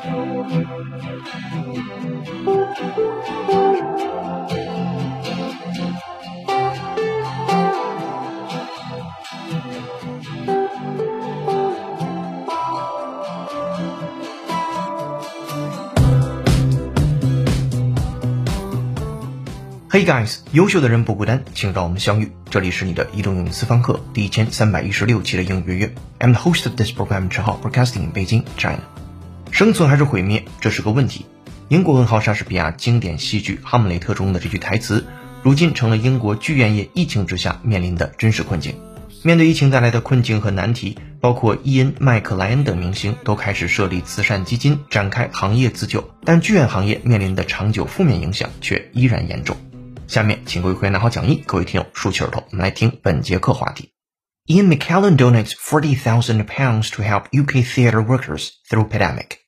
Hey guys，优秀的人不孤单，请让我们相遇。这里是你的移动英语私房课第一千三百一十六期的英语约。I'm the host of this program，陈浩，broadcasting in Beijing, China。生存还是毁灭，这是个问题。英国文豪莎士比亚经典戏剧《哈姆雷特》中的这句台词，如今成了英国剧院业疫情之下面临的真实困境。面对疫情带来的困境和难题，包括伊恩·麦克莱恩等明星都开始设立慈善基金，展开行业自救，但剧院行业面临的长久负面影响却依然严重。下面，请各位会员拿好讲义，各位听友竖起耳朵，我们来听本节课话题。Ian McKellen donates forty thousand pounds to help UK theatre workers through pandemic.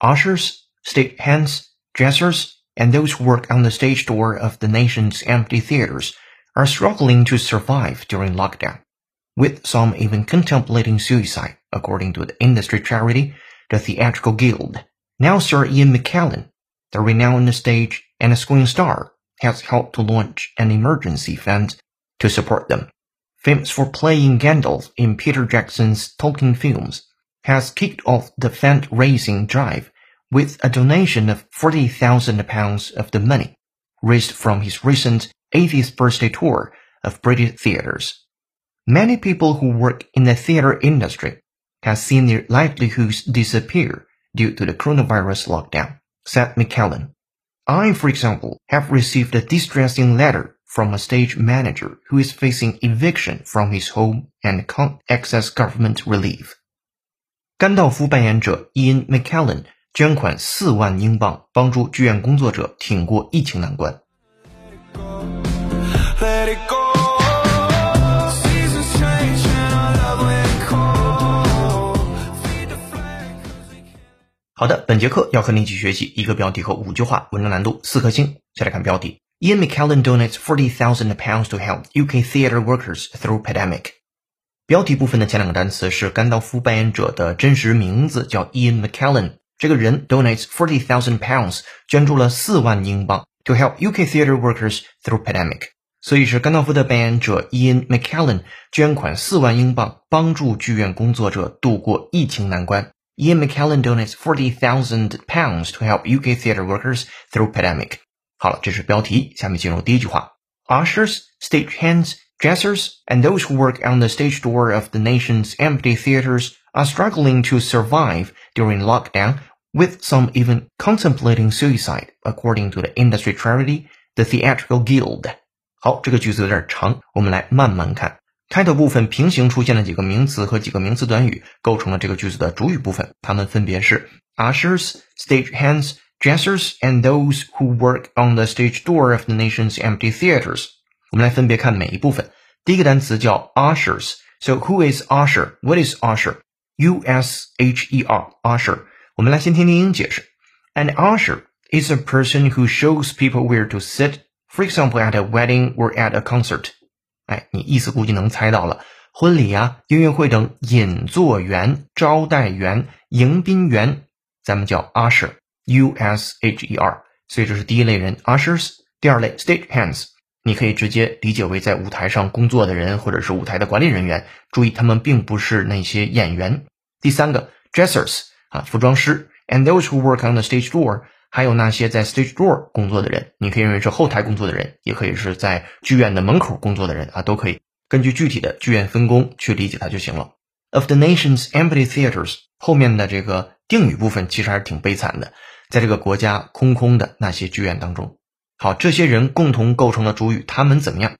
Ushers, stage hands, dressers, and those who work on the stage door of the nation's empty theatres are struggling to survive during lockdown, with some even contemplating suicide, according to the industry charity, the Theatrical Guild. Now Sir Ian McKellen, the renowned stage and a screen star, has helped to launch an emergency fund to support them. Famous for playing Gandalf in Peter Jackson's Tolkien films, has kicked off the fundraising drive with a donation of £40,000 of the money raised from his recent 80th birthday tour of British theaters. Many people who work in the theater industry have seen their livelihoods disappear due to the coronavirus lockdown, said McKellen. I, for example, have received a distressing letter from a stage manager who is facing eviction from his home and can't access government relief. 甘道夫扮演者伊恩·麦凯伦捐款四万英镑，帮助剧院工作者挺过疫情难关。好的，本节课要和你一起学习一个标题和五句话，文章难度四颗星。先来看标题：Ian McKellen donates forty thousand pounds to help UK theatre workers through pandemic。标题部分的前两个单词是甘道夫扮演者的真实名字，叫 Ian McKellen。这个人 donates forty thousand pounds，捐助了四万英镑，to help UK theatre workers through pandemic。所以是甘道夫的扮演者 Ian McKellen 捐款四万英镑，帮助剧院工作者度过疫情难关。Ian McKellen donates forty thousand pounds to help UK theatre workers through pandemic。好了，这是标题，下面进入第一句话。Ushers, stagehands, dressers, and those who work on the stage door of the nation's empty theaters are struggling to survive during lockdown, with some even contemplating suicide, according to the industry charity, the Theatrical Guild. 好，这个句子有点长，我们来慢慢看。开头部分平行出现了几个名词和几个名词短语，构成了这个句子的主语部分。它们分别是 ushers、stagehands、dressers and those who work on the stage door of the nation's empty theaters。 我们来分别看每一部分。第一个单词叫 ushers。So who is usher? What is usher? U S H E R usher。我们来先听听英解释。An usher is a person who shows people where to sit, for example, at a wedding or at a concert. 哎，你意思估计能猜到了。婚礼啊、音乐会等引座员、招待员、迎宾员，咱们叫 usher，U S H E R。所以这是第一类人，ushers。第二类 stage hands， 你可以直接理解为在舞台上工作的人，或者是舞台的管理人员。注意，他们并不是那些演员。第三个 dressers 啊，服装师，and those who work on the stage door。还有那些在 stage door 工作的人，你可以认为是后台工作的人，也可以是在剧院的门口工作的人啊，都可以根据具体的剧院分工去理解它就行了。Of the nation's empty theaters 后面的这个定语部分其实还是挺悲惨的，在这个国家空空的那些剧院当中，好，这些人共同构成了主语，他们怎么样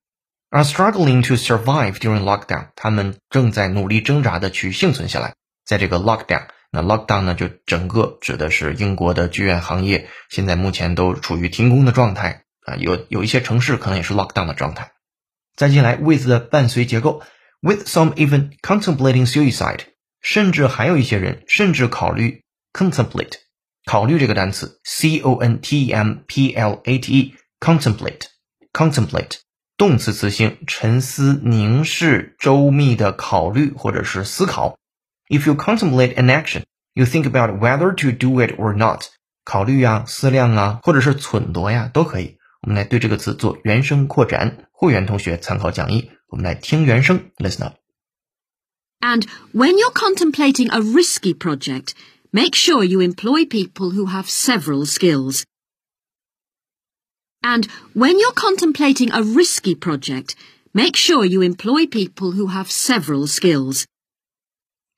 ？Are struggling to survive during lockdown，他们正在努力挣扎的去幸存下来，在这个 lockdown。那 lockdown 呢，就整个指的是英国的剧院行业，现在目前都处于停工的状态啊，有有一些城市可能也是 lockdown 的状态。再进来 with 的伴随结构，with some even contemplating suicide，甚至还有一些人甚至考虑 contemplate，考虑这个单词 c o n t e m p l a t e，contemplate，contemplate，动词词性，沉思、凝视、周密的考虑或者是思考。If you contemplate an action, You think about whether to do it or not。考虑啊，思量啊，或者是忖度呀，都可以。我们来对这个词做原声扩展。会员同学参考讲义，我们来听原声，listen up。And when you're contemplating a risky project, make sure you employ people who have several skills. And when you're contemplating a risky project, make sure you employ people who have several skills.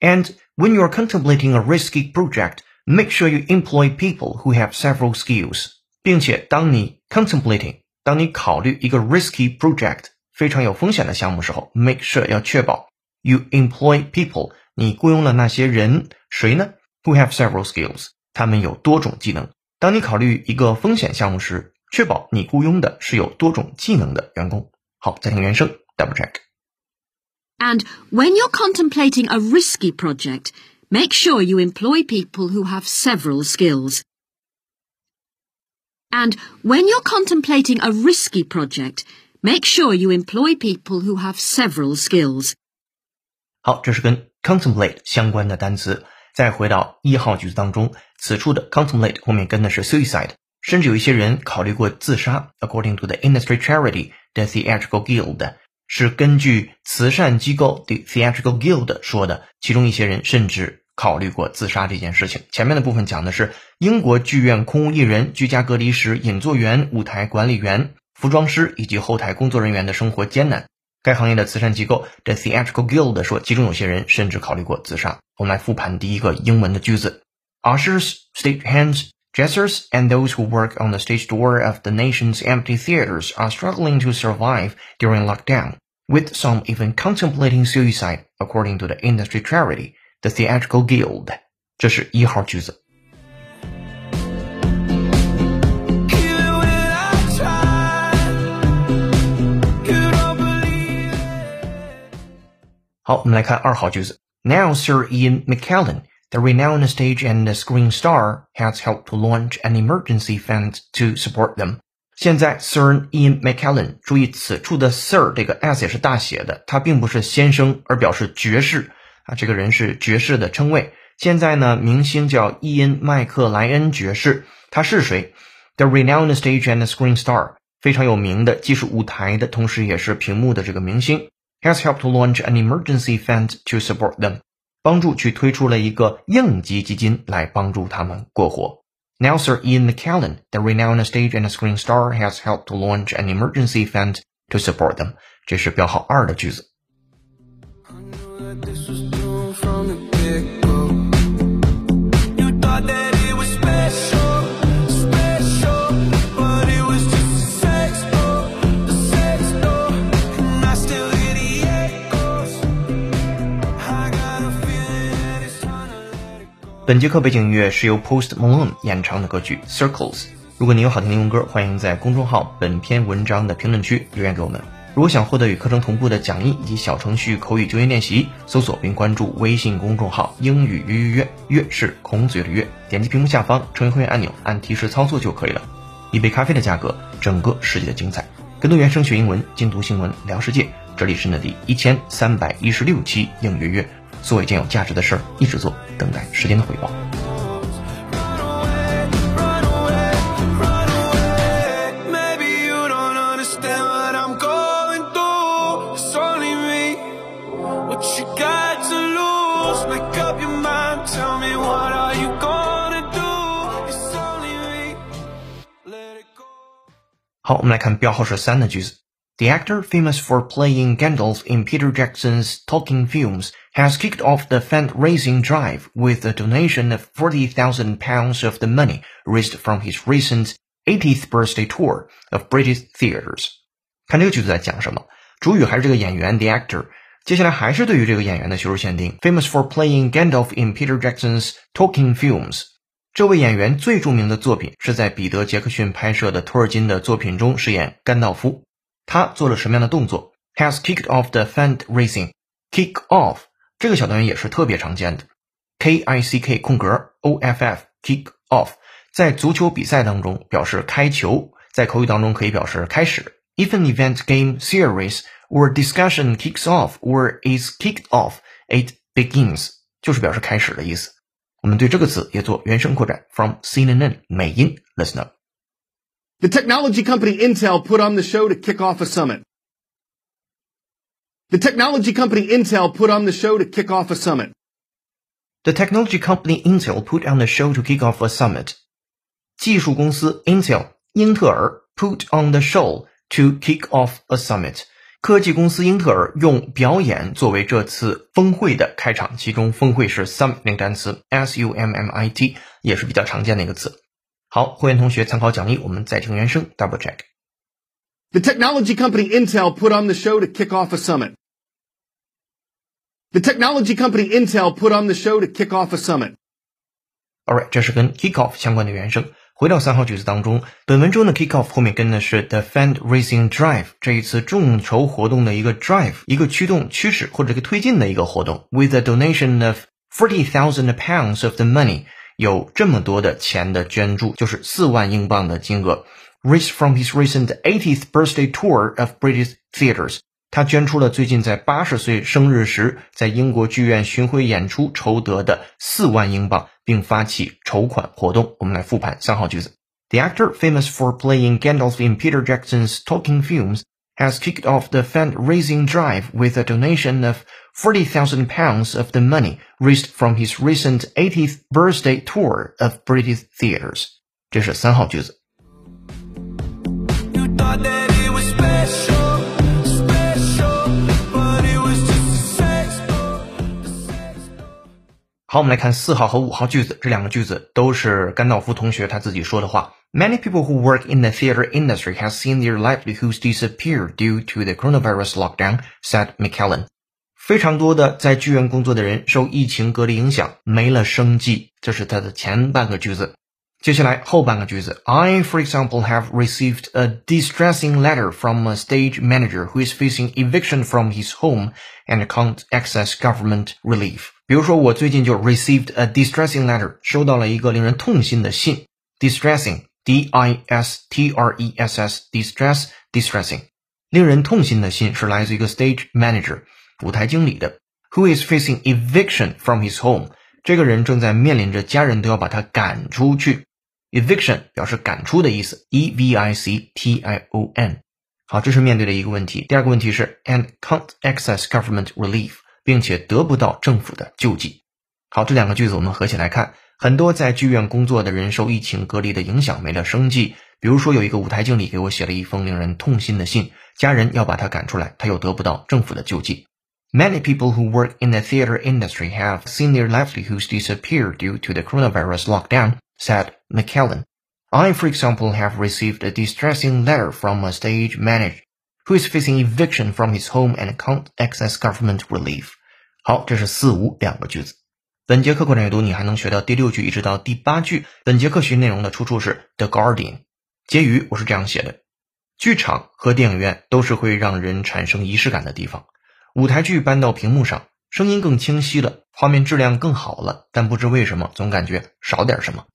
And when you're contemplating a risky project, make sure you employ people who have several skills. 并且当你 contemplating，当你考虑一个 risky project 非常有风险的项目时候，make sure 要确保 you employ people，你雇佣了那些人，谁呢 ？Who have several skills，他们有多种技能。当你考虑一个风险项目时，确保你雇佣的是有多种技能的员工。好，再听原声，double check。And when you're contemplating a risky project, make sure you employ people who have several skills. And when you're contemplating a risky project, make sure you employ people who have several skills. 好，这是跟 contemplate 相关的单词。 再回到一号句子当中，此处的 contemplate 后面跟的是 suicide。甚至有一些人考虑过自杀。According to the industry charity the Theatrical Guild，是根据慈善机构 The Theatrical Guild 说的。其中一些人甚至考虑过自杀这件事情。前面的部分讲的是英国剧院空无一人、居家隔离时演作员、舞台管理员、服装师以及后台工作人员的生活艰难。该行业的慈善机构 The Theatrical Guild 说，其中有些人甚至考虑过自杀。我们来复盘第一个英文的句子：Ushers, stagehands. Dressers and those who work on the stage door of the nation's empty theaters are struggling to survive during lockdown, with some even contemplating suicide, according to the industry charity, the Theatrical Guild. 这是一号句子。 好，我们来看二号句子。Now Sir Ian McKellen the renowned stage and screen star has helped to launch an emergency fund to support them. 现在，Sir Ian McKellen，注意此处的 Sir 这个 S 也是大写的，他并不是先生，而表示爵士啊，这个人是爵士的称谓。现在呢，明星叫伊恩·麦克莱恩爵士，他是谁？The renowned stage and screen star，非常有名的，既是舞台的，同时也是屏幕的这个明星 ，has helped to launch an emergency fund to support them。帮助去推出了一个应急基金来帮助他们过活。Now Sir Ian McKellen, the renowned stage and screen star, has helped to launch an emergency fund to support them。这是标号二的句子。 本节课背景音乐是由 Post Malone 演唱的歌曲 Circles。如果你有好听的英文歌，欢迎在公众号本篇文章的评论区留言给我们。如果想获得与课程同步的讲义以及小程序口语就业练习，搜索并关注微信公众号英语约约约，约是孔子的约。点击屏幕下方成为会员按钮，按提示操作就可以了。一杯咖啡的价格，整个世界的精彩。更多原声学英文，精读新闻聊世界。这里是你的第一千三百一十六期英语约约。做一件有价值的事儿，一直做，等待时间的回报。好，我们来看标号是三的句子。The actor famous for playing Gandalf in Peter Jackson's talking films has kicked off the fundraising drive with a donation of £40,000 of the money raised from his recent 80th birthday tour of British theaters。看这个句子在讲什么？主语还是这个演员 the actor。接下来还是对于这个演员的学术限定。Famous for playing Gandalf in Peter Jackson's talking films。这位演员最着名的作品是在彼得·杰克逊拍摄的托尔金的作品中饰演甘道夫。 他做了什么样的动作？Has kicked off the fundraising。Kick off 这个小单元也是特别常见的，K I C K 空格 O F F kick off，在足球比赛当中表示开球，在口语当中可以表示开始。If an event, game, series or discussion kicks off or is kicked off, it begins，就是表示开始的意思。 我们对这个词也做原声扩展，from CNN 美音，listen up。 The technology company Intel put on the show to kick off a summit. The technology company Intel put on the show to kick off a summit. The technology company Intel put on the show to kick off a summit. 技术公司 Intel 英特尔 put on the show to kick off a summit. 科技公司英特尔用表演作为这次峰会的开场，其中峰会是 summit 那个单词 s u m m i t，也是比较常见的一个词。 好，会员同学参考讲义，我们再听原声，double check。The technology company Intel put on the show to kick off a summit. The technology company Intel put on the show to kick off a summit. Alright，这是跟 kick off 相关的原声。回到三号句子当中，本文中的 kick off 后面跟的是 the fundraising drive，这一次众筹活动的一个 drive，一个驱动、驱使或者一个推进的一个活动。With a donation of forty thousand pounds of the money， 有这么多的钱的捐助，就是四万英镑的金额。Raised from his recent 80th birthday tour of British theaters，他捐出了最近在八十岁生日时在英国剧院巡回演出筹得的四万英镑。并发起筹款活动。我们来复盘三号句子。The actor, famous for playing Gandalf in Peter Jackson's talking films, has kicked off the fundraising drive with a donation of 40,000 pounds of the money raised from his recent 80th birthday tour of British theaters. 这是三号句子。好，我们来看四号和五号句子，这两个句子都是甘道夫同学他自己说的话。Many people who work in the theater industry have seen their livelihoods disappear due to the coronavirus lockdown," said McKellen. 非常多的在剧院工作的人受疫情隔离影响，没了生计。这是他的前半个句子。接下来后半个句子，I, for example, have received a distressing letter from a stage manager who is facing eviction from his home and can't access government relief. 比如说，我最近就 received a distressing letter，收到了一个令人痛心的信。distressing，d i s t r e s s，distress，distressing，令人痛心的信是来自一个 stage manager， 舞台经理的，who is facing eviction from his home。这个人正在面临着家人都要把他赶出去。eviction 表示赶出的意思，e v i c t i o n。好，这是面对的一个问题。第二个问题是，and can't access government relief。并且得不到政府的救济。好，这两个句子我们合起来看，很多在剧院工作的人受疫情隔离的影响，没了生计。比如说，有一个舞台经理给我写了一封令人痛心的信，家人要把他赶出来，他又得不到政府的救济。Many people who work in the theater industry have seen their livelihoods disappear due to the coronavirus lockdown, said McKellen. I, for example, have received a distressing letter from a stage manager who is facing eviction from his home and can't access government relief。好，这是四五两个句子。本节课扩展阅读，你还能学到第六句一直到第八句。本节课学习内容的出处是《The Guardian》。结语我是这样写的：剧场和电影院都是会让人产生仪式感的地方。 舞台剧搬到屏幕上，声音更清晰了，画面质量更好了，但不知为什么总感觉少点什么。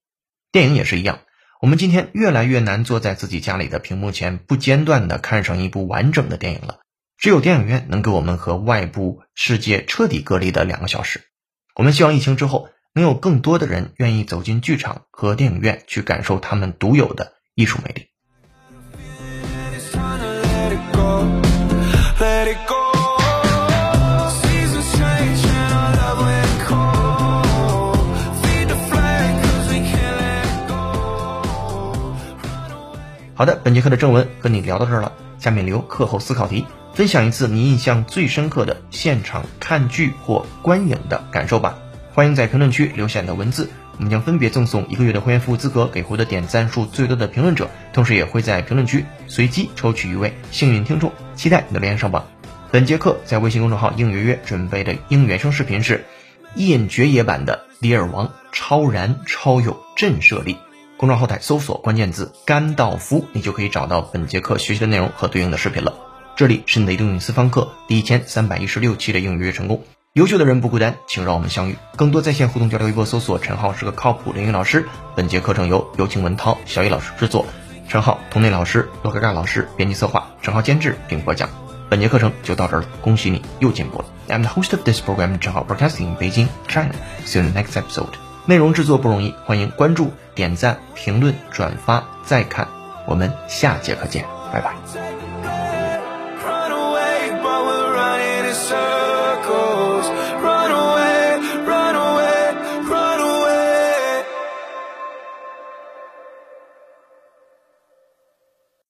电影也是一样。我们今天越来越难坐在自己家里的屏幕前不间断地看上一部完整的电影了。只有电影院能给我们和外部世界彻底隔离的两个小时。我们希望疫情之后能有更多的人愿意走进剧场和电影院去感受他们独有的艺术魅力。Let it go. 好的，本节课的正文和你聊到这儿了。下面留课后思考题，分享一次你印象最深刻的现场看剧或观影的感受吧。欢迎在评论区留下你的文字，我们将分别赠送一个月的会员服务资格给获得点赞数最多的评论者，同时也会在评论区随机抽取一位幸运听众。期待你的留言上榜。本节课在微信公众号“应约约”准备的英原声视频是印绝野版的《李尔王》，超燃超有震慑力。公众号后台搜索关键字“甘道夫”，你就可以找到本节课学习的内容和对应的视频了。这里是你的移动英语私房课第一千三百一十六期的英语约成功。优秀的人不孤单，请让我们相遇。更多在线互动交流微博搜索“陈浩是个靠谱的英语老师”。本节课程由有请文涛、小易老师制作，陈浩、童内老师、洛嘎嘎老师编辑策划，陈浩监制并播讲。本节课程就到这儿了，恭喜你又进步了。I'm the host of this program, 陈浩 Broadcasting in Beijing, China. See you in the next episode. 内容制作不容易，欢迎关注、点赞、评论、转发、再看。我们下节课见，拜拜。